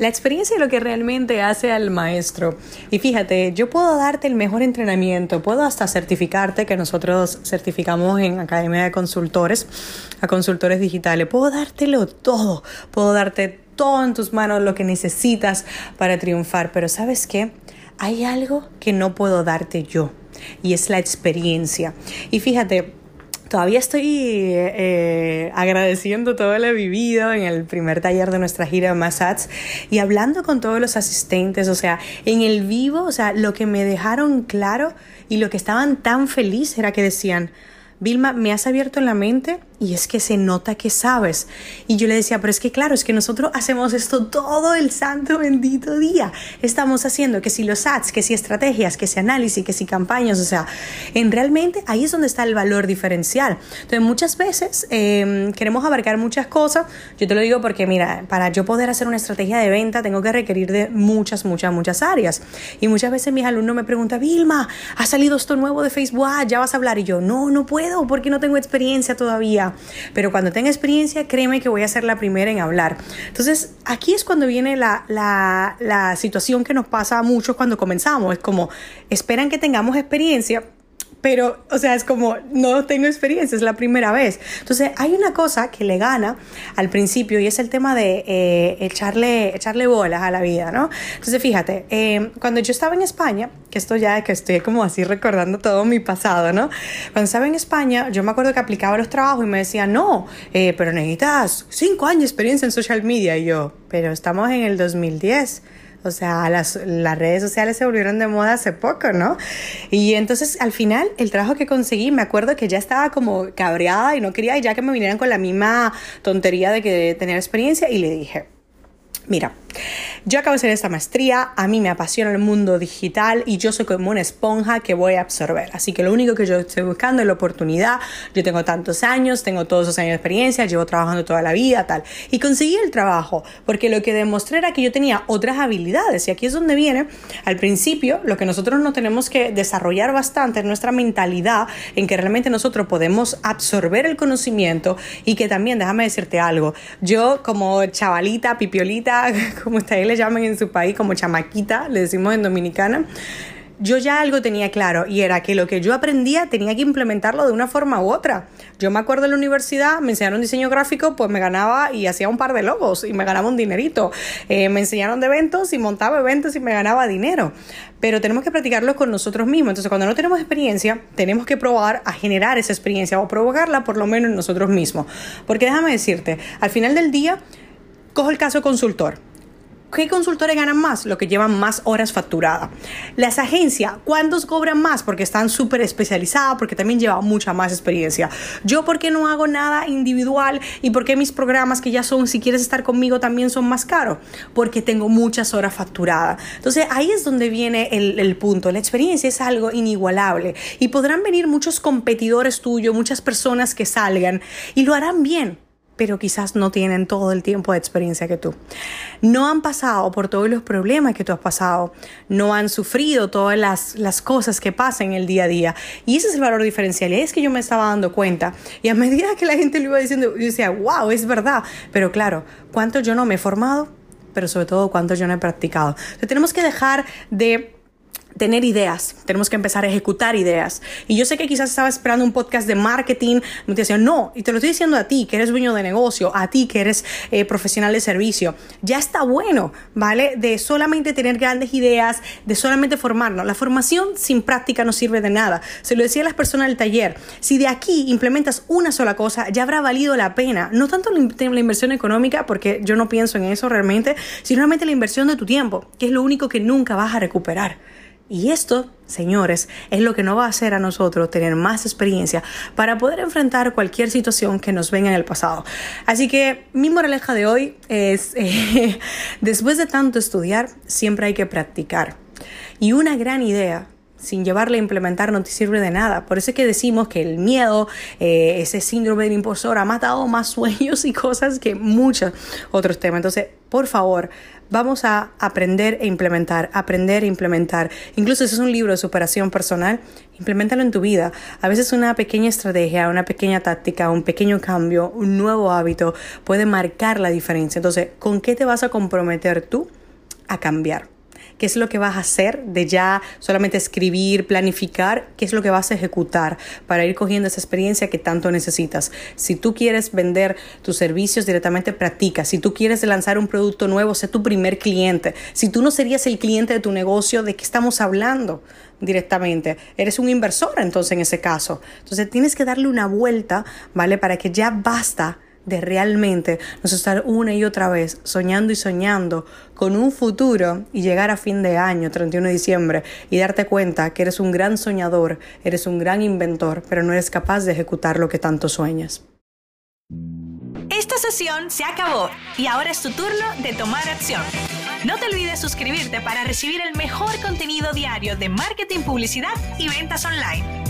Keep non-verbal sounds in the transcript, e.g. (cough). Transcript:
La experiencia es lo que realmente hace al maestro. Y fíjate, yo puedo darte el mejor entrenamiento, puedo hasta certificarte, que nosotros certificamos en Academia de Consultores, a consultores digitales, puedo dártelo todo, puedo darte todo en tus manos, lo que necesitas para triunfar, pero ¿sabes qué? Hay algo que no puedo darte yo y es la experiencia. Y fíjate, Todavía estoy eh, agradeciendo todo lo vivido en el primer taller de nuestra gira de Massage y hablando con todos los asistentes, o sea, en el vivo, o sea, lo que me dejaron claro y lo que estaban tan felices era que decían, Vilma, me has abierto la mente y es que se nota que sabes. Y yo le decía, pero es que claro, es que nosotros hacemos esto todo el santo bendito día. Estamos haciendo que si los ads, que si estrategias, que si análisis, que si campañas, o sea, en realmente ahí es donde está el valor diferencial. Entonces muchas veces em, queremos abarcar muchas cosas. Yo te lo digo porque mira, para yo poder hacer una estrategia de venta tengo que requerir de muchas, muchas, muchas áreas. Y muchas veces mis alumnos me preguntan, Vilma, ha salido esto nuevo de Facebook, ah, ya vas a hablar. Y yo, no, no puedo porque no tengo experiencia todavía. Pero cuando tenga experiencia, créeme que voy a ser la primera en hablar. Entonces, aquí es cuando viene la, la, la situación que nos pasa a muchos cuando comenzamos. Es como, esperan que tengamos experiencia pero, o sea, es como, no tengo experiencia, es la primera vez. Entonces, hay una cosa que le gana al principio y es el tema de eh, echarle, echarle bolas a la vida, ¿no? Entonces, fíjate, eh, cuando yo estaba en España, que esto ya que estoy como así recordando todo mi pasado, ¿no? Cuando estaba en España, yo me acuerdo que aplicaba los trabajos y me decían, no, eh, pero necesitas cinco años de experiencia en social media. Y yo, pero estamos en el 2010 o sea, las, las redes sociales se volvieron de moda hace poco, ¿no? Y entonces al final el trabajo que conseguí, me acuerdo que ya estaba como cabreada y no quería ya que me vinieran con la misma tontería de que tener experiencia y le dije, mira, yo acabo de hacer esta maestría, a mí me apasiona el mundo digital y yo soy como una esponja que voy a absorber. Así que lo único que yo estoy buscando es la oportunidad. Yo tengo tantos años, tengo todos esos años de experiencia, llevo trabajando toda la vida, tal. Y conseguí el trabajo porque lo que demostré era que yo tenía otras habilidades. Y aquí es donde viene, al principio, lo que nosotros no tenemos que desarrollar bastante es nuestra mentalidad en que realmente nosotros podemos absorber el conocimiento y que también, déjame decirte algo, yo como chavalita, pipiolita, (laughs) (laughs) como ustedes le llaman en su país, como chamaquita, le decimos en Dominicana, yo ya algo tenía claro y era que lo que yo aprendía tenía que implementarlo de una forma u otra. Yo me acuerdo en la universidad, me enseñaron diseño gráfico, pues me ganaba y hacía un par de logos y me ganaba un dinerito. Eh, me enseñaron de eventos y montaba eventos y me ganaba dinero. Pero tenemos que practicarlo con nosotros mismos. Entonces, cuando no tenemos experiencia, tenemos que probar a generar esa experiencia o provocarla por lo menos en nosotros mismos. Porque déjame decirte, al final del día, cojo el caso consultor ¿Qué consultores ganan más? Lo que llevan más horas facturadas. Las agencias, ¿cuántos cobran más? Porque están súper especializadas, porque también llevan mucha más experiencia. Yo, ¿por qué no hago nada individual? ¿Y por qué mis programas que ya son, si quieres estar conmigo, también son más caros? Porque tengo muchas horas facturadas. Entonces, ahí es donde viene el, el punto. La experiencia es algo inigualable. Y podrán venir muchos competidores tuyos, muchas personas que salgan y lo harán bien pero quizás no tienen todo el tiempo de experiencia que tú. No han pasado por todos los problemas que tú has pasado, no han sufrido todas las, las cosas que pasan en el día a día. Y ese es el valor diferencial. Y es que yo me estaba dando cuenta. Y a medida que la gente lo iba diciendo, yo decía, wow, es verdad. Pero claro, ¿cuánto yo no me he formado? Pero sobre todo, ¿cuánto yo no he practicado? Tenemos que dejar de tener ideas, tenemos que empezar a ejecutar ideas. Y yo sé que quizás estaba esperando un podcast de marketing, decían, no, y te lo estoy diciendo a ti, que eres dueño de negocio, a ti que eres eh, profesional de servicio. Ya está bueno, ¿vale? De solamente tener grandes ideas, de solamente formarnos. La formación sin práctica no sirve de nada. Se lo decía a las personas del taller, si de aquí implementas una sola cosa, ya habrá valido la pena. No tanto la inversión económica, porque yo no pienso en eso realmente, sino realmente la inversión de tu tiempo, que es lo único que nunca vas a recuperar. Y esto, señores, es lo que nos va a hacer a nosotros tener más experiencia para poder enfrentar cualquier situación que nos venga en el pasado. Así que mi moraleja de hoy es, (laughs) después de tanto estudiar, siempre hay que practicar. Y una gran idea sin llevarle a implementar no te sirve de nada. Por eso es que decimos que el miedo, eh, ese síndrome del impostor ha matado más (laughs) sueños y cosas que muchos otros temas. Entonces, por favor, vamos a aprender e implementar, aprender e implementar. Incluso si es un libro de superación personal, implementalo en tu vida. A veces una pequeña estrategia, una pequeña táctica, un pequeño cambio, un nuevo hábito puede marcar la diferencia. Entonces, ¿con qué te vas a comprometer tú a cambiar? Qué es lo que vas a hacer de ya solamente escribir, planificar, qué es lo que vas a ejecutar para ir cogiendo esa experiencia que tanto necesitas. Si tú quieres vender tus servicios directamente, practica. Si tú quieres lanzar un producto nuevo, sé tu primer cliente. Si tú no serías el cliente de tu negocio, ¿de qué estamos hablando? directamente. Eres un inversor entonces en ese caso. Entonces tienes que darle una vuelta, ¿vale? Para que ya basta de realmente nos estar una y otra vez soñando y soñando con un futuro y llegar a fin de año, 31 de diciembre, y darte cuenta que eres un gran soñador, eres un gran inventor, pero no eres capaz de ejecutar lo que tanto sueñas. Esta sesión se acabó y ahora es tu turno de tomar acción. No te olvides suscribirte para recibir el mejor contenido diario de marketing, publicidad y ventas online.